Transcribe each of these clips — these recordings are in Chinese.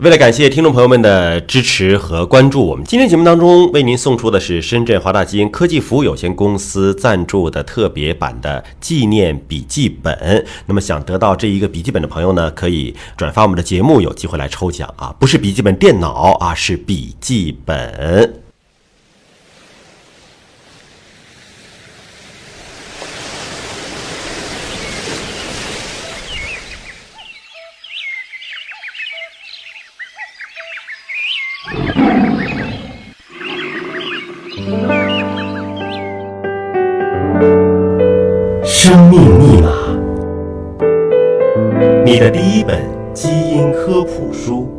为了感谢听众朋友们的支持和关注，我们今天节目当中为您送出的是深圳华大基因科技服务有限公司赞助的特别版的纪念笔记本。那么想得到这一个笔记本的朋友呢，可以转发我们的节目，有机会来抽奖啊！不是笔记本电脑啊，是笔记本。生命密码，你的第一本基因科普书。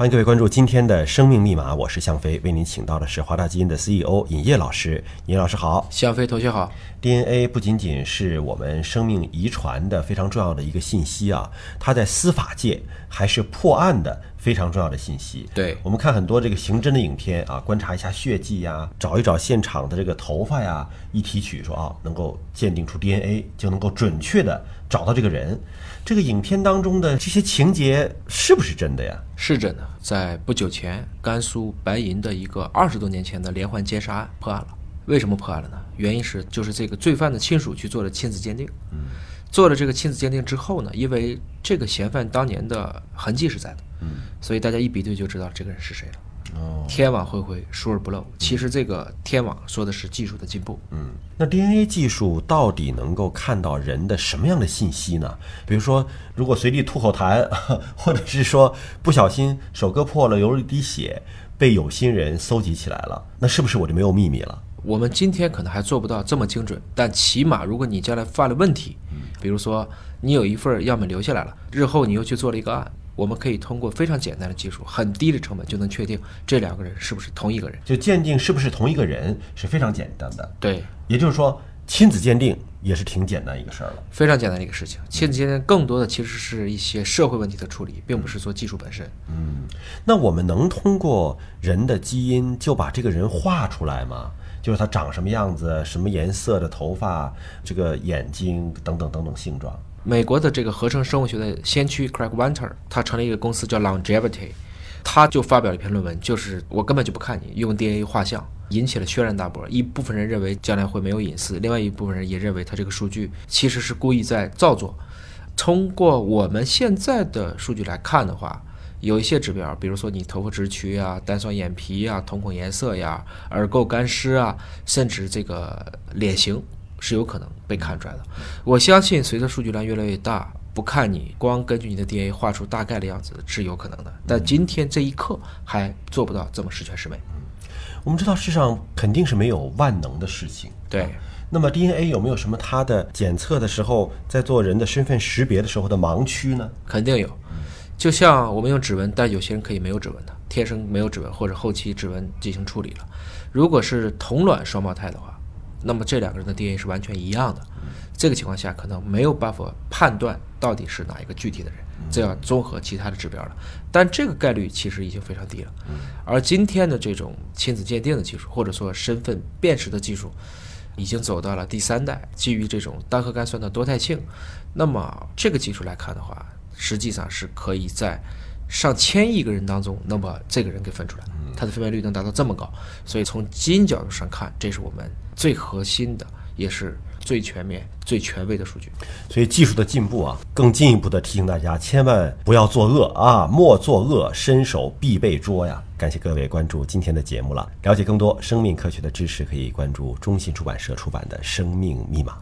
欢迎各位关注今天的生命密码，我是向飞，为您请到的是华大基因的 CEO 尹烨老师。尹老师好，向飞同学好。DNA 不仅仅是我们生命遗传的非常重要的一个信息啊，它在司法界还是破案的非常重要的信息。对我们看很多这个刑侦的影片啊，观察一下血迹呀，找一找现场的这个头发呀，一提取说啊，能够鉴定出 DNA，就能够准确的找到这个人。这个影片当中的这些情节是不是真的呀？是真的，在不久前，甘肃白银的一个二十多年前的连环奸杀案破案了。为什么破案了呢？原因是就是这个罪犯的亲属去做了亲子鉴定。做了这个亲子鉴定之后呢，因为这个嫌犯当年的痕迹是在的，所以大家一比对就知道这个人是谁了。哦，天网恢恢，疏而不漏。其实这个天网说的是技术的进步。嗯，那 DNA 技术到底能够看到人的什么样的信息呢？比如说，如果随地吐口痰，或者是说不小心手割破了，流了一滴血，被有心人搜集起来了，那是不是我就没有秘密了？我们今天可能还做不到这么精准，但起码如果你将来犯了问题，比如说你有一份样本留下来了，日后你又去做了一个案。我们可以通过非常简单的技术，很低的成本就能确定这两个人是不是同一个人。就鉴定是不是同一个人是非常简单的。对，也就是说，亲子鉴定也是挺简单一个事儿了。非常简单的一个事情。亲子鉴定更多的其实是一些社会问题的处理，并不是做技术本身。嗯，那我们能通过人的基因就把这个人画出来吗？就是他长什么样子、什么颜色的头发、这个眼睛等等等等性状。美国的这个合成生物学的先驱 Craig Venter，他成立一个公司叫 Longevity，他就发表了一篇论文，就是我根本就不看你用 DNA 画像，引起了轩然大波。一部分人认为将来会没有隐私，另外一部分人也认为他这个数据其实是故意在造作。通过我们现在的数据来看的话，有一些指标，比如说你头发直曲啊、单双眼皮啊、瞳孔颜色呀、耳垢干湿啊，甚至这个脸型。是有可能被看出来的。我相信，随着数据量越来越大，不看你光根据你的 DNA 画出大概的样子是有可能的。但今天这一刻还做不到这么十全十美。我们知道世上肯定是没有万能的事情。对。那么 DNA 有没有什么它的检测的时候，在做人的身份识别的时候的盲区呢？肯定有。就像我们用指纹，但有些人可以没有指纹的，天生没有指纹，或者后期指纹进行处理了。如果是同卵双胞胎的话。那么这两个人的 DNA 是完全一样的，这个情况下可能没有办法判断到底是哪一个具体的人，这要综合其他的指标了。但这个概率其实已经非常低了。而今天的这种亲子鉴定的技术，或者说身份辨识的技术，已经走到了第三代，基于这种单核苷酸的多态性。那么这个技术来看的话，实际上是可以在上千亿个人当中能把这个人给分出来。它的分辨率能达到这么高，所以从基因角度上看，这是我们最核心的，也是最全面、最权威的数据。所以技术的进步啊，更进一步的提醒大家，千万不要作恶啊，莫作恶，伸手必被捉呀！感谢各位关注今天的节目了。了解更多生命科学的知识，可以关注中信出版社出版的《生命密码》。